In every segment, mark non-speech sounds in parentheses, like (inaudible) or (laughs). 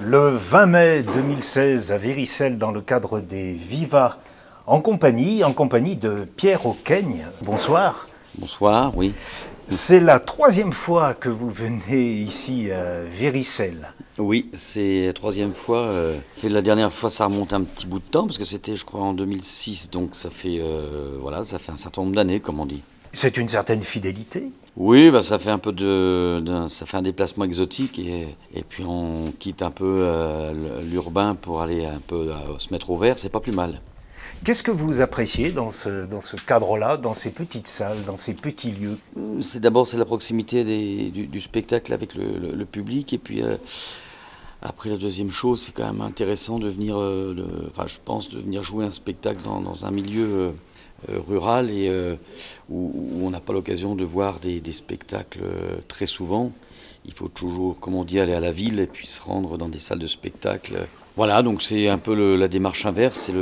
le 20 mai 2016 à Véricelle dans le cadre des Viva en compagnie, en compagnie de Pierre Auqueigne. Bonsoir. Bonsoir, oui. C'est la troisième fois que vous venez ici à Véricelle. Oui, c'est la troisième fois. Euh, la dernière fois, ça remonte un petit bout de temps parce que c'était, je crois, en 2006. Donc ça fait, euh, voilà, ça fait un certain nombre d'années, comme on dit. C'est une certaine fidélité. Oui, bah, ça fait un peu de, ça fait un déplacement exotique et, et puis on quitte un peu euh, l'urbain pour aller un peu se mettre au vert. C'est pas plus mal. Qu'est-ce que vous appréciez dans ce, dans ce cadre-là, dans ces petites salles, dans ces petits lieux? C'est d'abord c'est la proximité du, spectacle avec le, public et puis après, la deuxième chose, c'est quand même intéressant de venir, euh, enfin, je pense, de venir jouer un spectacle dans, un milieu euh, euh, rural et où, on n'a pas l'occasion de voir des, spectacles très souvent. Il faut toujours, comme on dit, aller à la ville et puis se rendre dans des salles de spectacle. Voilà, donc c'est un peu la démarche inverse, c'est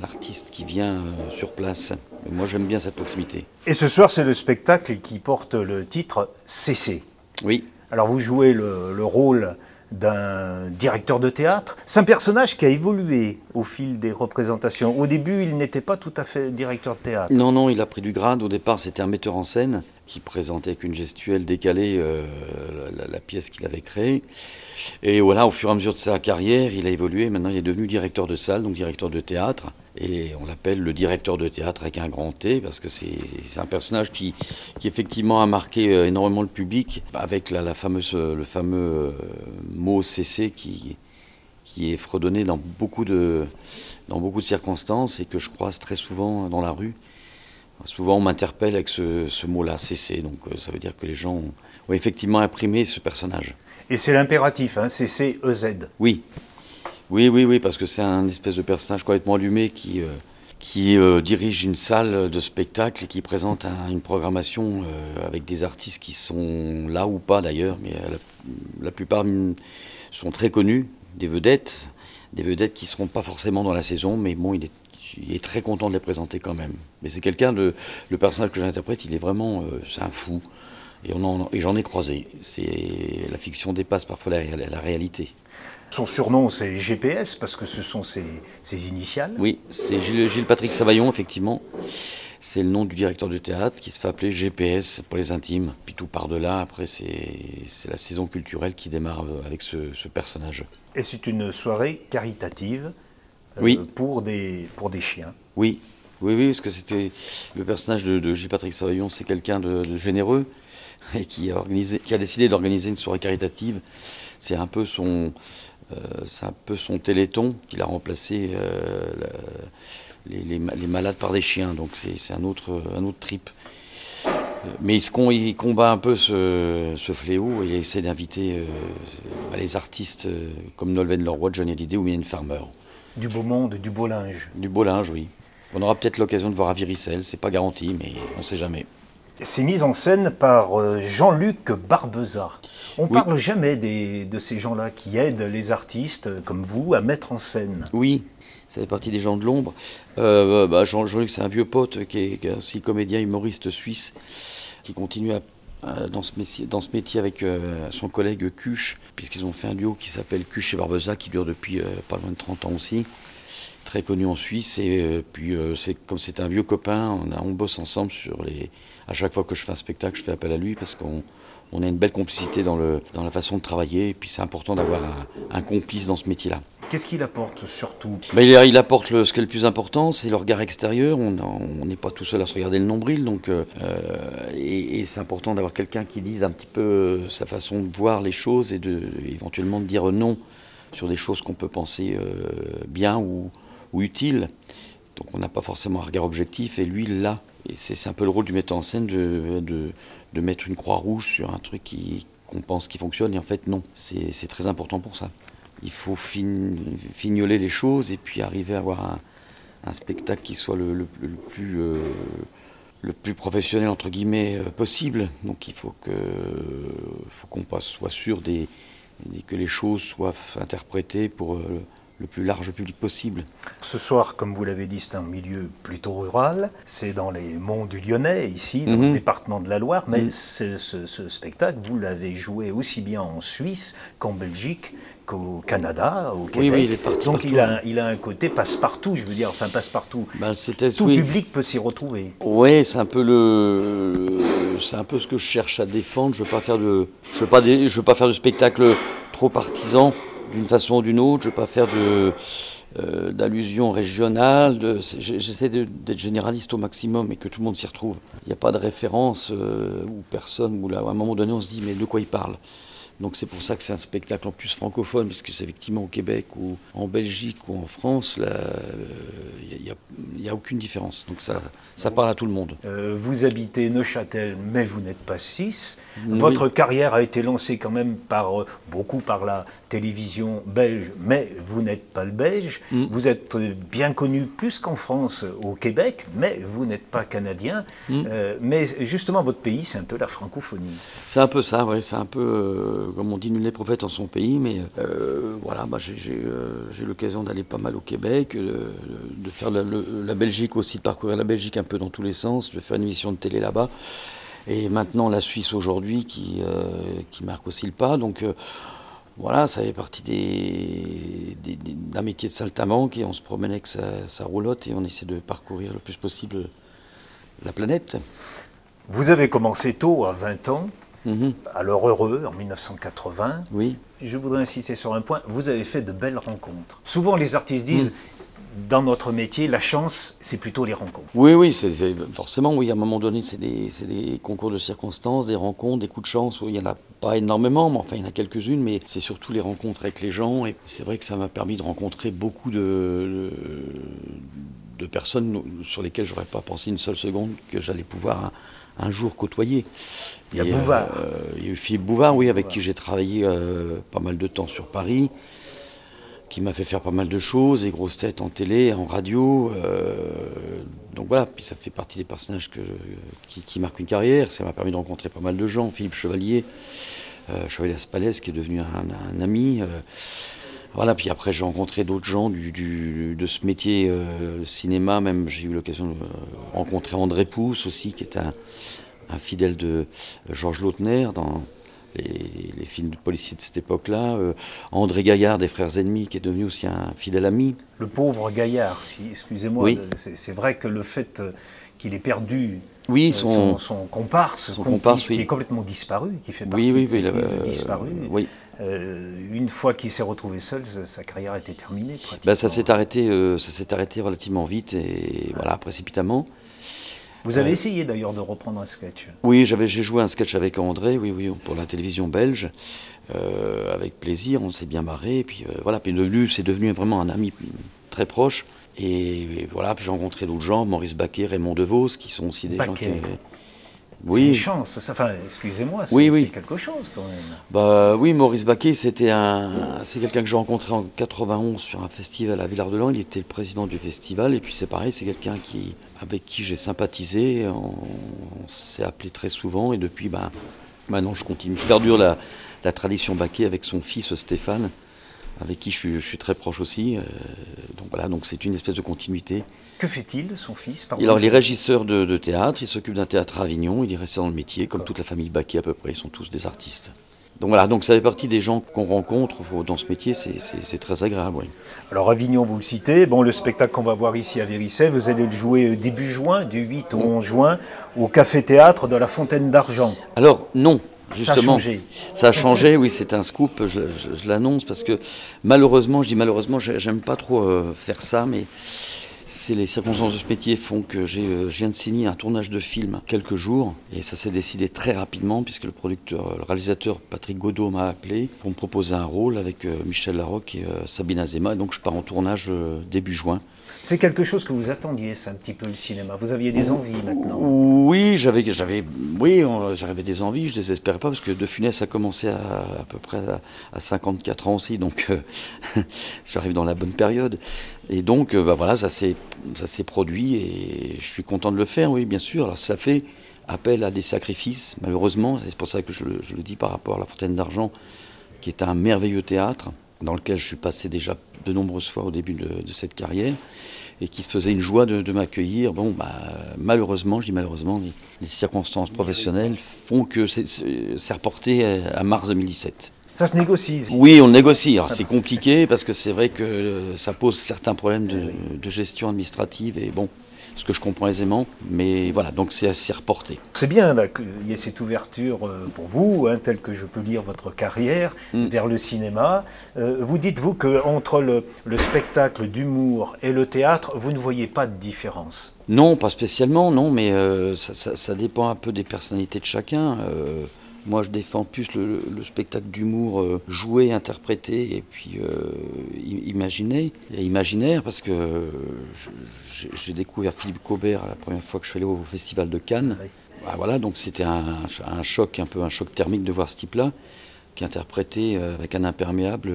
l'artiste qui vient sur place. moi, j'aime bien cette proximité. Et ce soir, c'est le spectacle qui porte le titre CC. Oui. Alors, vous jouez le, le rôle d'un directeur de théâtre. C'est un personnage qui a évolué au fil des représentations. Au début, il n'était pas tout à fait directeur de théâtre. Non, non, il a pris du grade. Au départ, c'était un metteur en scène qui présentait avec une gestuelle décalée euh, la, pièce qu'il avait créée. Et voilà, au fur et à mesure de sa carrière, il a évolué. Maintenant, il est devenu directeur de salle, donc directeur de théâtre. Et on l'appelle le directeur de théâtre avec un grand T, parce que c'est un personnage qui, qui, effectivement a marqué euh, énormément le public, avec la, fameuse, le fameux euh, mot CC qui, qui est fredonné dans beaucoup, de, dans beaucoup de circonstances et que je croise très souvent dans la rue. Souvent, on m'interpelle avec ce, ce mot-là, CC. Donc, euh, ça veut dire que les gens ont, effectivement imprimé ce personnage. Et c'est l'impératif, hein, CC-EZ. Oui. Oui, oui, oui, parce que c'est un espèce de personnage complètement allumé qui, euh, qui euh, dirige une salle de spectacle et qui présente une programmation avec des artistes qui sont là ou pas d'ailleurs, mais la, plupart sont très connus, des vedettes, des vedettes qui ne seront pas forcément dans la saison, mais bon, il est très content de les présenter quand même. Mais c'est quelqu'un de. Le personnage que j'interprète, il est vraiment. Euh, c'est un fou. Et, et j'en ai croisé. C'est, la fiction dépasse parfois la, réalité. Son surnom, c'est GPS, parce que ce sont ses, ses initiales Oui, c'est Gilles, Gilles, Patrick Savaillon, effectivement. C'est le nom du directeur de théâtre qui se fait appeler GPS pour les intimes. Puis tout par-delà, après, c'est, la saison culturelle qui démarre avec ce, ce personnage. Et c'est une soirée caritative euh, oui. pour, des, pour des chiens. Oui, oui, oui, parce que c'était le personnage de, de J. Savaillon, c'est quelqu'un de, généreux (laughs) et qui a, organisé, qui a décidé d'organiser une soirée caritative. C'est un peu son, euh, c'est un peu son téléthon qu'il a remplacé euh, les, les, les, malades par des chiens. Donc c'est un autre, un autre trip. Mais il, il, combat un peu ce, ce fléau et il essaie d'inviter euh, les artistes comme Nolwenn Leroy, Johnny Hallyday ou Mylène Farmer. Du beau monde, du beau linge. Du beau linge, oui. On aura peut-être l'occasion de voir à Viricelle, c'est pas garanti, mais on ne sait jamais. C'est mis en scène par euh, Jean-Luc Barbeza. On ne parle jamais de ces gens-là qui aident les artistes euh, comme vous à mettre en scène. Oui, ça fait partie des gens de l'ombre. Euh, bah, Jean-Luc, c'est un vieux pote qui est, aussi comédien, humoriste suisse, qui continue dans, ce métier, dans ce métier avec son collègue Cuche, puisqu'ils ont fait un duo qui s'appelle Cuche et Barbeza, qui dure depuis pas loin de 30 ans aussi très connu en Suisse. Et euh, puis, euh, c'est comme c'est un vieux copain, on, on, bosse ensemble sur les. À chaque fois que je fais un spectacle, je fais appel à lui parce qu'on on a une belle complicité dans, le, dans la façon de travailler. Et puis, c'est important d'avoir un, complice dans ce métier-là. Qu'est-ce qu'il apporte surtout? Ben, il, il, apporte le, ce qui est le plus important, c'est le regard extérieur. On n'est pas tout seul à se regarder le nombril, donc euh, et, et c'est important d'avoir quelqu'un qui dise un petit peu sa façon de voir les choses et de éventuellement de dire non sur des choses qu'on peut penser bien ou, ou utile. Donc on n'a pas forcément un regard objectif et lui l'a. Et c'est un peu le rôle du metteur en scène de, de, de mettre une croix rouge sur un truc qu'on pense qui fonctionne et en fait non. C'est très important pour ça. Il faut fignoler les choses et puis arriver à avoir un, spectacle qui soit le plus, euh, le plus professionnel entre guillemets euh, possible. Donc il faut que faut qu'on soit sûr des, que les choses soient interprétées pour euh, le plus large public possible. Ce soir, comme vous l'avez dit, c'est un milieu plutôt rural. C'est dans les monts du Lyonnais, ici, dans le Mhm. département de la Loire. Mais Mhm. ce, ce- ce spectacle, vous l'avez joué aussi bien en Suisse qu'en Belgique, qu'au Canada, au Québec. oui, il est parti Donc partout. il a, il a un côté passe-partout, je veux dire, enfin passe-partout. Ben, Tout oui. public peut s'y retrouver. Ouais, c'est un peu le, c'est un peu ce que je cherche à défendre. Je veux pas faire de, je veux pas, des- je veux pas faire de spectacle trop partisan d'une façon ou d'une autre. Je veux pas faire de euh, c'est- j'ai- J'essaie d'être généraliste au maximum et que tout le monde s'y retrouve. Il n'y a pas de référence euh, où personne, où là, à un moment donné, on se dit mais de quoi il parle? Donc c'est pour ça que c'est un spectacle en plus francophone, puisque c'est effectivement au Québec ou en Belgique ou en France, euh, il n'y a, y a aucune différence. Donc ça, ça parle à tout le monde. Euh, vous habitez Neuchâtel, mais vous n'êtes pas suisse. Oui. Votre carrière a été lancée quand même par euh, beaucoup par la télévision belge, mais vous n'êtes pas le belge. Mm. Vous êtes euh, bien connu plus qu'en France, au Québec, mais vous n'êtes pas canadien. Mm. Euh, mais justement, votre pays, c'est un peu la francophonie. C'est un peu ça, ouais, c'est un peu, euh, comme on dit, nul n'est prophète en son pays, mais euh, voilà, bah, euh, j'ai eu l'occasion d'aller pas mal au Québec, euh, de faire la, Belgique aussi, de parcourir la Belgique un peu dans tous les sens, de faire une émission de télé là-bas, et maintenant la Suisse aujourd'hui qui, euh, qui marque aussi le pas, donc euh, voilà, ça fait partie des- d'un métier de saltamanque, et on se promène avec sa, sa roulotte, et on essaie de parcourir le plus possible la planète. Vous avez commencé tôt, à 20 ans, L'heure heureux, en 1980. Oui. Je voudrais insister sur un point. Vous avez fait de belles rencontres. Souvent, les artistes disent, dans notre métier, la chance, c'est plutôt les rencontres. Oui, oui, c'est c'est- forcément, oui, à un moment donné, c'est des, c'est des concours de circonstances, des rencontres, des coups de chance. Oui, il n'y en a pas énormément, mais enfin, il y en a quelques-unes, mais c'est surtout les rencontres avec les gens. Et c'est vrai que ça m'a permis de rencontrer beaucoup de, de, de personnes sur lesquelles j'aurais pas pensé une seule seconde que j'allais pouvoir un, jour côtoyer. Il y a Et, Bouvard. euh, il y a eu Philippe Bouvard, oui, avec qui j'ai travaillé euh, pas mal de temps sur Paris qui m'a fait faire pas mal de choses, et grosses têtes en télé, en radio. euh, donc voilà, puis ça fait partie des personnages que, qui, qui marquent une carrière. Ça m'a permis de rencontrer pas mal de gens. Philippe Chevalier, Chevalier Aspalès, qui est devenu un, un ami. Euh, voilà, puis après j'ai rencontré d'autres gens du, du- de ce métier euh, cinéma, même j'ai eu l'occasion de euh, rencontrer André Pousse aussi, qui est un, un fidèle de Georges Lautner dans les, les films de policiers de cette époque-là. Euh, André Gaillard des Frères Ennemis, qui est devenu aussi un fidèle ami. Le pauvre Gaillard, si, excusez-moi, Oui. c'est vrai que le fait euh, qu'il ait perdu Oui, euh, son- son, comparse, son complice, comparse, qui oui. est complètement disparu, qui fait partie Oui, de cette oui, liste le- de disparus. oui. Euh, une fois qu'il s'est retrouvé seul, sa- carrière était terminée. Ben, ça s'est arrêté, euh, ça s'est arrêté relativement vite et voilà précipitamment. Vous avez essayé d'ailleurs de reprendre un sketch. Oui, j'avais, j'ai joué un sketch avec André, oui, oui, pour la télévision belge, euh, avec plaisir, on s'est bien marré, et puis euh, voilà, puis devenu, c'est devenu vraiment un ami très proche, et, et voilà, puis j'ai rencontré d'autres gens, Maurice Baquet, Raymond DeVos, qui sont aussi des gens qui... Baquet. C'est une Oui, chance. Enfin, excusez-moi, c'est Oui, oui. quelque chose quand même. bah oui, Maurice Baquet, c'était un, c'est quelqu'un que j'ai rencontré en 91 sur un festival à Villard-de-Lans. Il était le président du festival, et puis c'est pareil, c'est quelqu'un qui, avec qui j'ai sympathisé. On, on s'est appelé très souvent, et depuis, ben, maintenant je continue. Je perdure la, la tradition Baquet avec son fils Stéphane, avec qui je suis, je suis très proche aussi. euh, donc voilà, donc c'est une espèce de continuité. Que fait-il, son fils pardon? Alors, il est régisseur de, de théâtre, il s'occupe d'un théâtre à Avignon, il est resté dans le métier, comme toute la famille Baquet à peu près, ils sont tous des artistes. Donc voilà, donc ça fait partie des gens qu'on rencontre dans ce métier, c'est- très agréable, oui. Alors Avignon, vous le citez. Bon, le spectacle qu'on va voir ici à Vérissey, vous allez le jouer euh, début juin, du 8 au 11 juin, au Café Théâtre de la Fontaine d'Argent. Alors, non, Ça a justement. changé. Ça a changé, oui, c'est un scoop, je, je- je l'annonce, parce que malheureusement, je dis malheureusement, j'ai- j'aime pas trop euh, faire ça, mais c'est les circonstances de ce métier font que j'ai, euh, je viens de signer un tournage de film quelques jours, et ça s'est décidé très rapidement, puisque le producteur, le réalisateur Patrick Godot m'a appelé pour me proposer un rôle avec euh, Michel Larocque et Sabine Azema, et donc je pars en tournage début juin. C'est quelque chose que vous attendiez, c'est un petit peu le cinéma. Vous aviez des envies maintenant. Oui, j'avais, j'avais, oui, j'avais des envies, je désespérais pas parce que De Funès a commencé à, peu près à, à 54 ans aussi, donc euh, (laughs) j'arrive dans la bonne période. Et donc, euh, bah voilà, ça s'est, ça s'est produit et je suis content de le faire, oui, bien sûr. Alors ça fait appel à des sacrifices, malheureusement, c'est pour ça que je le dis par rapport à la Fontaine d'Argent, qui est un merveilleux théâtre. Dans lequel je suis passé déjà de nombreuses fois au début de, cette carrière, et qui se faisait une joie de, m'accueillir. Bon, bah, malheureusement, je dis malheureusement, les, circonstances professionnelles font que c'est reporté à mars 2017. Ça se négocie Oui, on négocie. C'est compliqué parce que c'est vrai que ça pose certains problèmes de, de gestion administrative et bon, ce que je comprends aisément. Mais voilà, donc c'est assez reporté. C'est bien qu'il y ait cette ouverture euh, pour vous, hein, telle que je peux lire votre carrière, mm. vers le cinéma. Euh, vous dites-vous qu'entre le, le spectacle d'humour et le théâtre, vous ne voyez pas de différence? Non, pas spécialement, non, mais euh, ça, ça, dépend un peu des personnalités de chacun. Moi, je défends plus le, spectacle d'humour euh, joué, interprété et puis euh, imaginé, et imaginaire, parce que j'ai découvert Philippe Cobert la première fois que je suis allé au Festival de Cannes. Bah, voilà, donc c'était un, choc, un peu un choc thermique de voir ce type-là, qui interprétait euh, avec un imperméable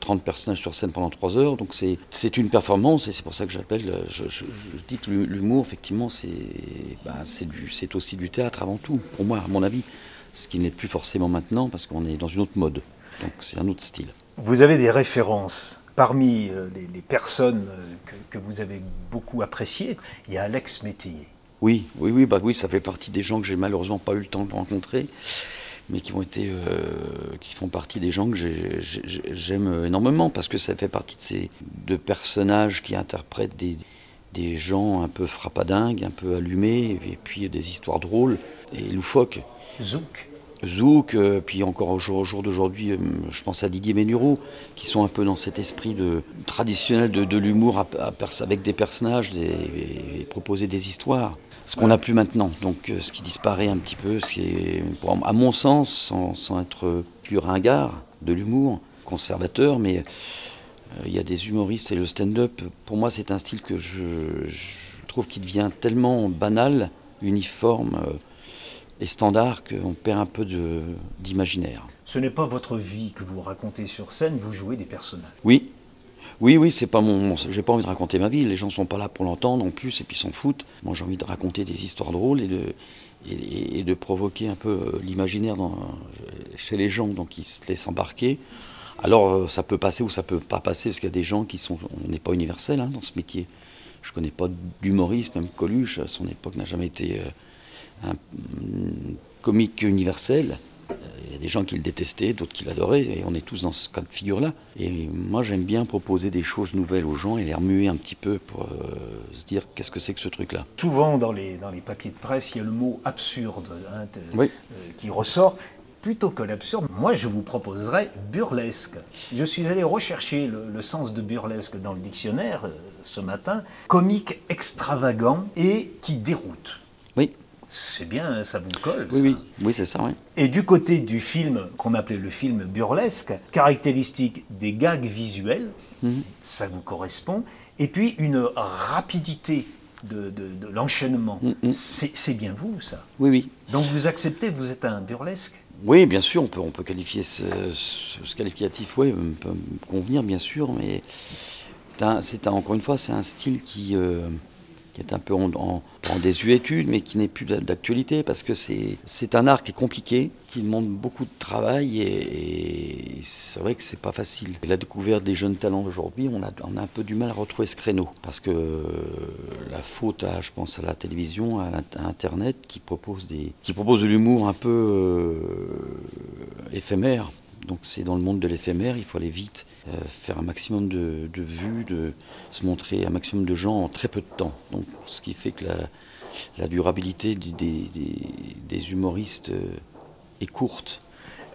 30 personnages sur scène pendant 3 heures. Donc c'est une performance et c'est pour ça que j'appelle, je, dis que l'humour, effectivement, c'est aussi du théâtre avant tout, pour moi, à mon avis ce qui n'est plus forcément maintenant parce qu'on est dans une autre mode. Donc c'est un autre style. Vous avez des références parmi euh, les, personnes euh, que, vous avez beaucoup appréciées. Il y a Alex Métayer. Oui, oui, oui, bah oui, ça fait partie des gens que j'ai malheureusement pas eu le temps de rencontrer, mais qui ont été, euh, qui font partie des gens que j'aime énormément parce que ça fait partie de ces deux personnages qui interprètent des, des gens un peu frappadingues, un peu allumés, et puis des histoires drôles et loufoques. Zouk. Zouk, euh, puis encore au jour, d'aujourd'hui, euh, je pense à Didier Ménureau, qui sont un peu dans cet esprit de, traditionnel de, l'humour avec des personnages et, proposer des histoires. Ce qu'on n'a plus maintenant, donc euh, ce qui disparaît un petit peu, ce qui est, à mon sens, sans, être plus ringard de l'humour, conservateur, mais il y a des humoristes et le stand-up, pour moi c'est un style que je, je trouve qui devient tellement banal, uniforme les standards qu'on perd un peu d'imaginaire. Ce n'est pas votre vie que vous racontez sur scène, vous jouez des personnages. Oui, oui, oui, c'est pas mon. j'ai pas envie de raconter ma vie. Les gens sont pas là pour l'entendre non plus, et puis s'en foutent. Moi, j'ai envie de raconter des histoires drôles et de et, de provoquer un peu euh, l'imaginaire chez les gens, donc ils se laissent embarquer. Alors, euh, ça peut passer ou ça peut pas passer, parce qu'il y a des gens qui sont. On n'est pas universel hein, dans ce métier. Je connais pas d'humoriste, même Coluche, à son époque, n'a jamais été. Euh, un comique universel. Il y a des gens qui le détestaient, d'autres qui l'adoraient, et on est tous dans ce cas de figure-là. Et moi, j'aime bien proposer des choses nouvelles aux gens et les remuer un petit peu pour euh, se dire qu'est-ce que c'est que ce truc-là. Souvent, dans les, dans les papiers de presse, il y a le mot absurde hein, euh, qui ressort. Plutôt que l'absurde, moi je vous proposerais burlesque. Je suis allé rechercher le, sens de burlesque dans le dictionnaire euh, ce matin. Comique extravagant et qui déroute. C'est bien, ça vous colle. Oui, oui, oui c'est ça, oui. Et du côté du film qu'on appelait le film burlesque, caractéristique des gags visuels, mhm. ça vous correspond, et puis une rapidité de, l'enchaînement. Mhm. C'est bien vous, ça. Oui, oui. Donc vous acceptez, vous êtes un burlesque? Oui, bien sûr, on peut, on peut qualifier ce, ce qualificatif, oui, peut me convenir, bien sûr, mais c'est encore une fois, c'est un style qui... Euh, est un peu en, en, désuétude, mais qui n'est plus d'actualité, parce que c'est un art qui est compliqué, qui demande beaucoup de travail, et, c'est vrai que c'est pas facile. la découverte des jeunes talents aujourd'hui, on a, on a un peu du mal à retrouver ce créneau, parce que la faute à, je pense, à la télévision, à, Internet, qui propose, des, qui propose de l'humour un peu euh, éphémère. Donc c'est dans le monde de l'éphémère, il faut aller vite, euh, faire un maximum de, vues, de se montrer un maximum de gens en très peu de temps. Donc ce qui fait que la, durabilité des, humoristes euh, est courte.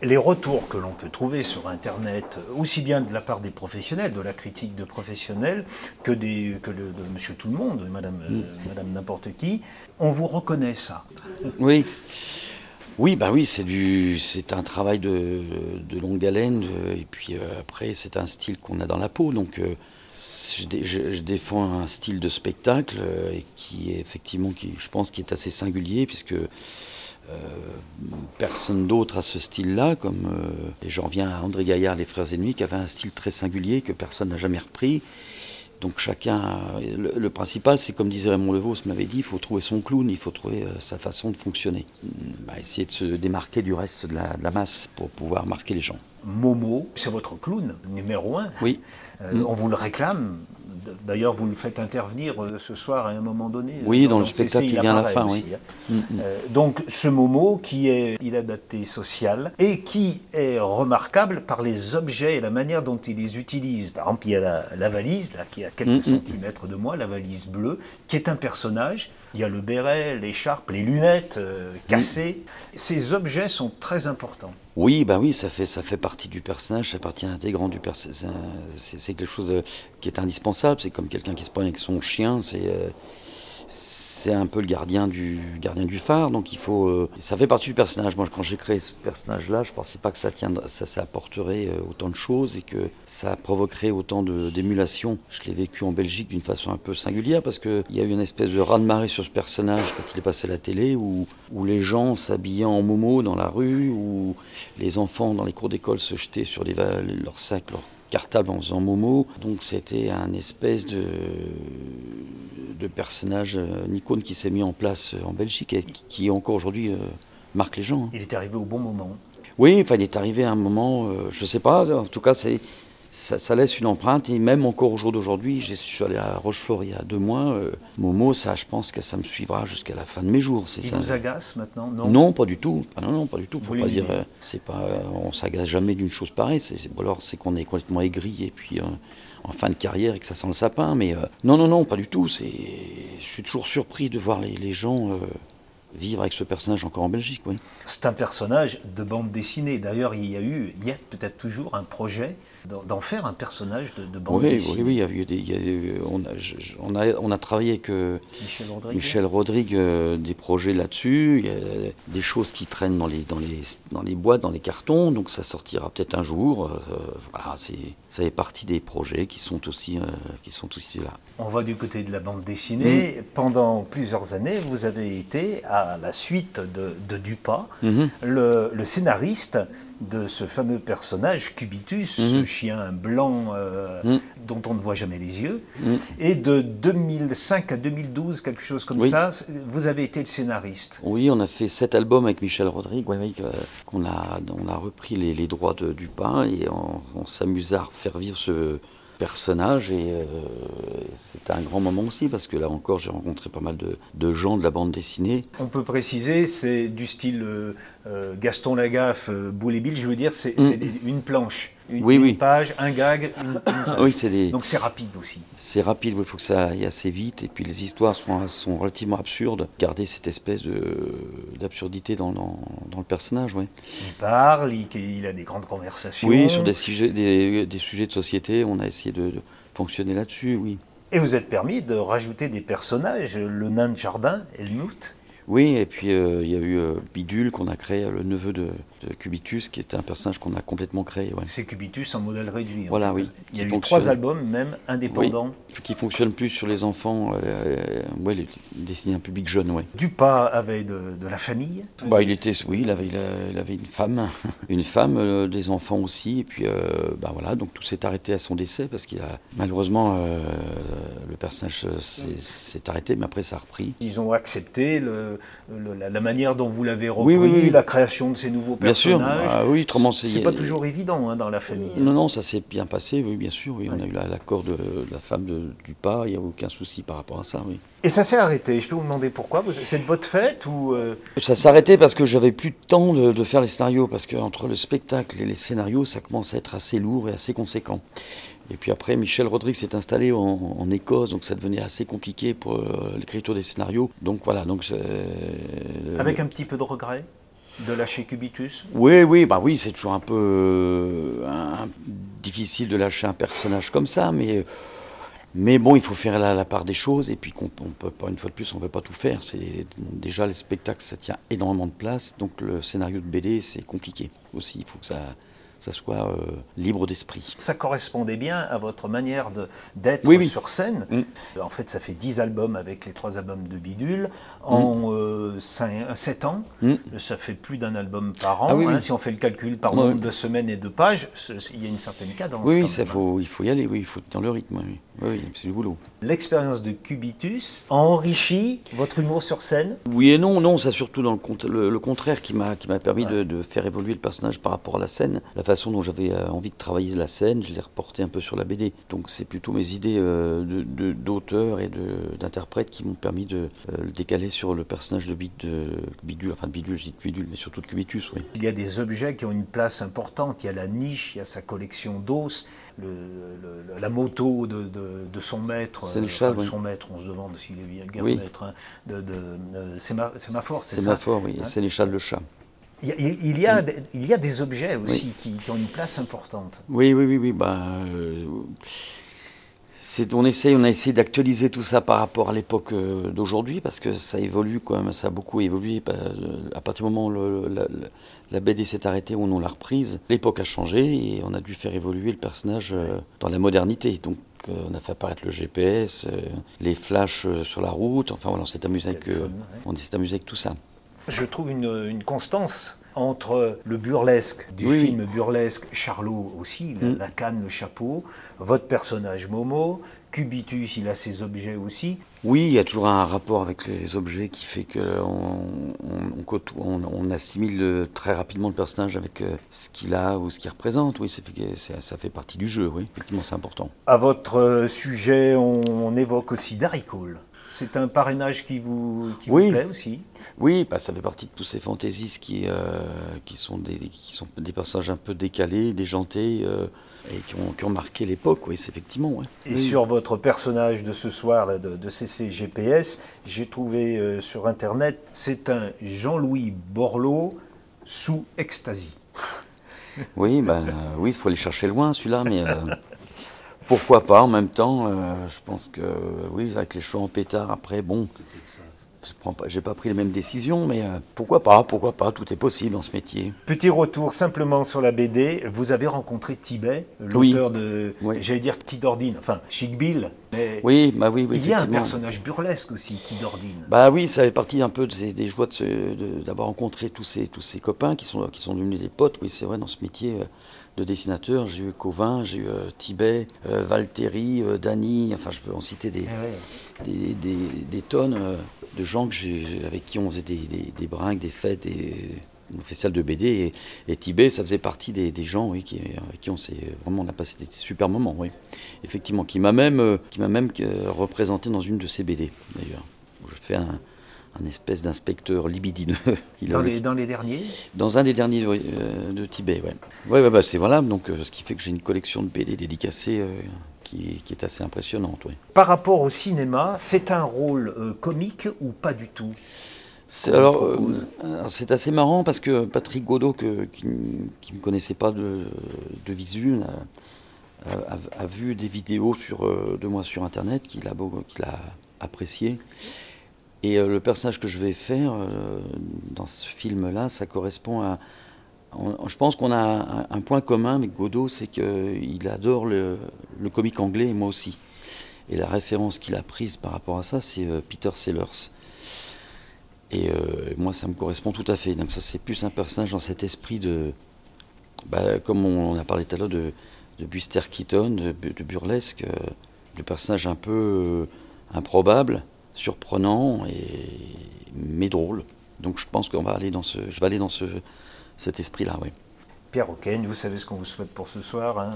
Les retours que l'on peut trouver sur Internet, aussi bien de la part des professionnels, de la critique de professionnels, que, des, que de Monsieur Tout le Monde, Madame, mm. euh, Madame n'importe qui, on vous reconnaît ça. Oui. Oui, bah oui, c'est du, c'est un travail de, longue haleine, et puis euh, après c'est un style qu'on a dans la peau, donc euh, je, défends un style de spectacle euh, qui est effectivement, qui, je pense, qui est assez singulier puisque personne d'autre a ce style-là, comme et j'en reviens à André Gaillard, les Frères Ennemis, qui avait un style très singulier que personne n'a jamais repris Donc chacun, le, principal, c'est comme disait Raymond Levaux, m'avait dit, il faut trouver son clown, il faut trouver euh, sa façon de fonctionner. Bah, essayer de se démarquer du reste de la, masse pour pouvoir marquer les gens. Momo, c'est votre clown numéro un. Oui. Euh. On vous le réclame D'ailleurs, vous le faites intervenir euh, ce soir à un moment donné. Oui, dans, le spectacle qui vient à la fin, oui. Hein. Mm, mm. Euh, donc, ce Momo qui est il adapté social et qui est remarquable par les objets et la manière dont il les utilise. Par exemple, il y a la, valise, là, qui est à quelques mm, centimètres de moi, la valise bleue, qui est un personnage. Il y a le béret, l'écharpe, les lunettes euh, cassées. Ces objets sont très importants. Oui, ben oui, ça fait, ça fait partie du personnage, ça fait partie intégrante du personnage. C'est quelque chose qui est indispensable. C'est comme quelqu'un qui se promène avec son chien. C'est euh, c'est un peu le gardien du, gardien du phare, donc il faut. Euh, ça fait partie du personnage. Moi, quand j'ai créé ce personnage-là, je pensais pas que ça, tiendrait, ça, apporterait euh, autant de choses et que ça provoquerait autant d'émulation. Je l'ai vécu en Belgique d'une façon un peu singulière parce qu'il y a eu une espèce de raz-de-marée sur ce personnage quand il est passé à la télé, où, où les gens s'habillaient en momo dans la rue, où les enfants dans les cours d'école se jetaient sur les, leurs sacs, leurs cartables en faisant momo. Donc c'était un espèce de de personnage, euh, une icône qui s'est mis en place euh, en Belgique et qui, encore aujourd'hui euh, marque les gens. Hein. Il est arrivé au bon moment. Oui, enfin, il est arrivé à un moment, je ne sais pas, en tout cas, c'est ça, laisse une empreinte. Et même encore au jour d'aujourd'hui, je suis allé à Rochefort il y a deux mois. Euh, Momo, ça, je pense que ça me suivra jusqu'à la fin de mes jours. Il ça. vous agace maintenant? Non, non pas du tout. Ah, non, non, pas du tout. Faut pas dire, euh, c'est pas, on s'agace jamais d'une chose pareille. C'est, alors c'est qu'on est complètement aigri et puis euh, en fin de carrière et que ça sent le sapin. Mais non, non, non, pas du tout. C'est, je suis toujours surpris de voir les, les gens vivre avec ce personnage encore en Belgique, oui. C'est un personnage de bande dessinée. D'ailleurs, il y a eu, il y a peut-être toujours un projet d'en faire un personnage de, bande dessinée. Oui, oui, il y a eu des, on, a, on, a, travaillé avec euh, Michel Rodrigue, euh, des projets là-dessus. Il y a des choses qui traînent dans les, dans, les, dans les boîtes, dans les cartons, donc ça sortira peut-être un jour. Euh, voilà, ça fait partie des projets qui sont aussi, qui sont aussi là. On va du côté de la bande dessinée. Mm. Pendant plusieurs années, vous avez été, à la suite de, de Dupas, mm-hmm. le, le scénariste de ce fameux personnage, Cubitus, ce mhm. chien blanc euh, mhm. dont on ne voit jamais les yeux. Mhm. Et de 2005 à 2012, quelque chose comme ça, vous avez été le scénariste. Oui, on a fait sept albums avec Michel Rodrigue, euh, qu'on a, on a repris les, droits de, du pain et on, on s'amuse à faire vivre ce, personnage et euh, c'était un grand moment aussi parce que là encore j'ai rencontré pas mal de, gens de la bande dessinée. On peut préciser, c'est du style euh, euh, Gaston Lagaffe, Boule et Bill, je veux dire, c'est mm. une planche. Une, oui, page, un gag. oui, c'est des... Donc c'est rapide aussi. C'est rapide, il faut que ça aille assez vite. Et puis les histoires sont, sont relativement absurdes. Garder cette espèce d'absurdité dans, dans, le personnage, oui. Il parle, il, a des grandes conversations. Oui, sur des sujets, des, des sujets de société, on a essayé de, de fonctionner là-dessus, oui. Et vous êtes permis de rajouter des personnages, le nain de jardin, Helmut oui, et puis euh, il y a eu euh, Bidule qu'on a créé, le neveu de, Cubitus, qui est un personnage qu'on a complètement créé. C'est Cubitus en modèle réduit. Voilà, oui. Il y a eu trois albums, même indépendants. qui fonctionnent plus sur les enfants, euh, ouais, destinés à un public jeune, oui. Dupas avait de, la famille bah, il était, Oui, il avait, il avait une femme, (laughs) une femme, des enfants aussi, et puis bah, voilà, donc tout s'est arrêté à son décès, parce qu'il a malheureusement, le personnage s'est arrêté, mais après ça a repris. Ils ont accepté le la, manière dont vous l'avez repris, la création de ces nouveaux personnages. Bien sûr, ah oui, c'est pas toujours évident hein, dans la famille. Non, non, ça s'est bien passé, oui, bien sûr. Oui, On a eu l'accord de, la femme de, du pas, il n'y a aucun souci par rapport à ça, oui. Et ça s'est arrêté. Je peux vous demander pourquoi? C'est de votre fête ou euh? Ça s'est arrêté parce que j'avais plus de temps de, faire les scénarios, parce qu'entre le spectacle et les scénarios, ça commence à être assez lourd et assez conséquent. Et puis après, Michel Rodrigues s'est installé en, Écosse, donc ça devenait assez compliqué pour euh, l'écriture des scénarios. Donc voilà. Donc, euh, Avec un petit peu de regret? De lâcher Cubitus? Oui, oui, bah oui, c'est toujours un peu euh, difficile de lâcher un personnage comme ça, mais. Mais bon, il faut faire la, part des choses, et puis on peut pas, une fois de plus, on ne peut pas tout faire. C'est déjà les spectacles, ça tient énormément de place, donc le scénario de BD, c'est compliqué aussi. Il faut que ça, ça soit euh, libre d'esprit. Ça correspondait bien à votre manière d'être sur scène. Mm. En fait, ça fait 10 albums avec les trois albums de Bidule. En 7 mm. euh, ans, mm. ça fait plus d'un album par an. Ah hein. si on fait le calcul par nombre de semaines et de pages, il y a une certaine cadence. Oui, ça faut, il faut y aller, oui, il faut dans le rythme. Oui, c'est du boulot. L'expérience de Cubitus a enrichi votre humour sur scène? Oui et non, non, c'est surtout dans le, le, contraire qui m'a permis de, de, faire évoluer le personnage par rapport à la scène. La façon dont j'avais euh, envie de travailler la scène, je l'ai reporté un peu sur la BD. Donc c'est plutôt mes idées euh, d'auteur et d'interprète qui m'ont permis de euh, le décaler sur le personnage de, Bidule, enfin de Bidule, je dis de Bidule, mais surtout de Cubitus. Oui. Il y a des objets qui ont une place importante, il y a la niche, il y a sa collection d'os, la moto de, son maître, enfin, son maître, on se demande s'il est bien oui. maître, hein, c'est ma, ma force, c'est ma force, oui, hein c'est l'échelle de chat. Il y, a, il y a des objets aussi qui, ont une place importante. Oui, oui, oui. oui bah, euh, on, essaye, on a essayé d'actualiser tout ça par rapport à l'époque euh, d'aujourd'hui, parce que ça évolue quand même, ça a beaucoup évolué. Bah, à partir du moment où la, BD s'est arrêtée, on l'a reprise, l'époque a changé et on a dû faire évoluer le personnage euh, dans la modernité. Donc on a fait apparaître le GPS, les flashs sur la route, enfin voilà, on s'est amusé, avec, on s'est amusé avec tout ça. Je trouve une, constance entre le burlesque du film burlesque, Charlot aussi, la, mm. la, canne, le chapeau, votre personnage Momo, Cubitus, il a ses objets aussi. Oui, il y a toujours un rapport avec les objets qui fait qu'on on, on, assimile très rapidement le personnage avec euh, ce qu'il a ou ce qu'il représente. Oui, ça fait, ça fait partie du jeu, oui, effectivement, c'est important. À votre euh, sujet, on, évoque aussi Darry Cole. C'est un parrainage qui vous, plaît aussi Oui, bah, ça fait partie de tous ces fantaisistes qui, euh, qui, sont des, qui sont des personnages un peu décalés, déjantés, euh, et qui ont, qui ont marqué l'époque, oui, c'est effectivement. Et sur votre personnage de ce soir là, de, de CCGPS, j'ai trouvé euh, sur Internet, c'est un Jean-Louis Borloo sous ecstasy. oui, ben, oui, il faut aller chercher loin celui-là, mais pourquoi pas en même temps euh, Je pense que oui, avec les choix en pétard, après, bon, je n'ai pas pris les mêmes décisions, mais euh, pourquoi pas Pourquoi pas Tout est possible dans ce métier. Petit retour simplement sur la BD. Vous avez rencontré Tibet, l'auteur de, j'allais dire Kidordine, enfin Chic Bill. Mais oui, bah oui, il y a un personnage burlesque aussi, Kidordine. Bah oui, ça fait partie un peu des joies d'avoir rencontré tous ces, tous ces copains qui sont, qui sont devenus des potes. Oui, c'est vrai, dans ce métier. Euh, de dessinateurs. J'ai eu Covin, j'ai eu euh, Tibet, euh, Valtteri, euh, Dany, enfin je peux en citer des, eh des, tonnes de gens que avec qui on faisait des, des, brinques, des fêtes, des, on fait celle de BD. Et, Tibet, ça faisait partie des, gens oui, qui, avec qui on s'est vraiment on a passé des super moments. Oui. Effectivement, qui m'a même, qui m'a même représenté dans une de ses BD d'ailleurs. Je fais un, un espèce d'inspecteur libidineux. (laughs) dans, les, dans, les, derniers Dans un des derniers euh, de Tibet, ouais. Ouais, ouais bah, c'est voilà, donc euh, ce qui fait que j'ai une collection de BD dédicacées euh, qui, qui, est assez impressionnante. Ouais. Par rapport au cinéma, c'est un rôle comique ou pas du tout? Alors, c'est assez marrant parce que Patrick Godot, que, qui ne me connaissait pas de, de visu, a, a, vu des vidéos sur, de moi sur Internet qu'il a, qu'il a apprécié. Et euh, le personnage que je vais faire euh, dans ce film-là, ça correspond à. je pense qu'on a un, point commun avec Godot, c'est qu'il adore le, comique anglais et moi aussi. Et la référence qu'il a prise par rapport à ça, c'est euh, Peter Sellers. Et moi, ça me correspond tout à fait. Donc, ça, c'est plus un personnage dans cet esprit de. Bah, comme on, a parlé tout à l'heure de, Buster Keaton, de, de burlesque, de personnage un peu improbable surprenant et mais drôle. Donc je pense qu'on va aller dans ce, je vais aller dans ce, cet esprit-là, oui. Pierre Auquesne, vous savez ce qu'on vous souhaite pour ce soir, hein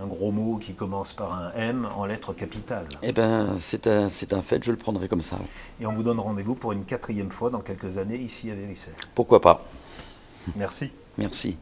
un, gros mot qui commence par un M en lettres capitales. Eh bien, c'est un, un, fait, je le prendrai comme ça. Et on vous donne rendez-vous pour une quatrième fois dans quelques années ici à Véricelle. Pourquoi pas Merci. Merci.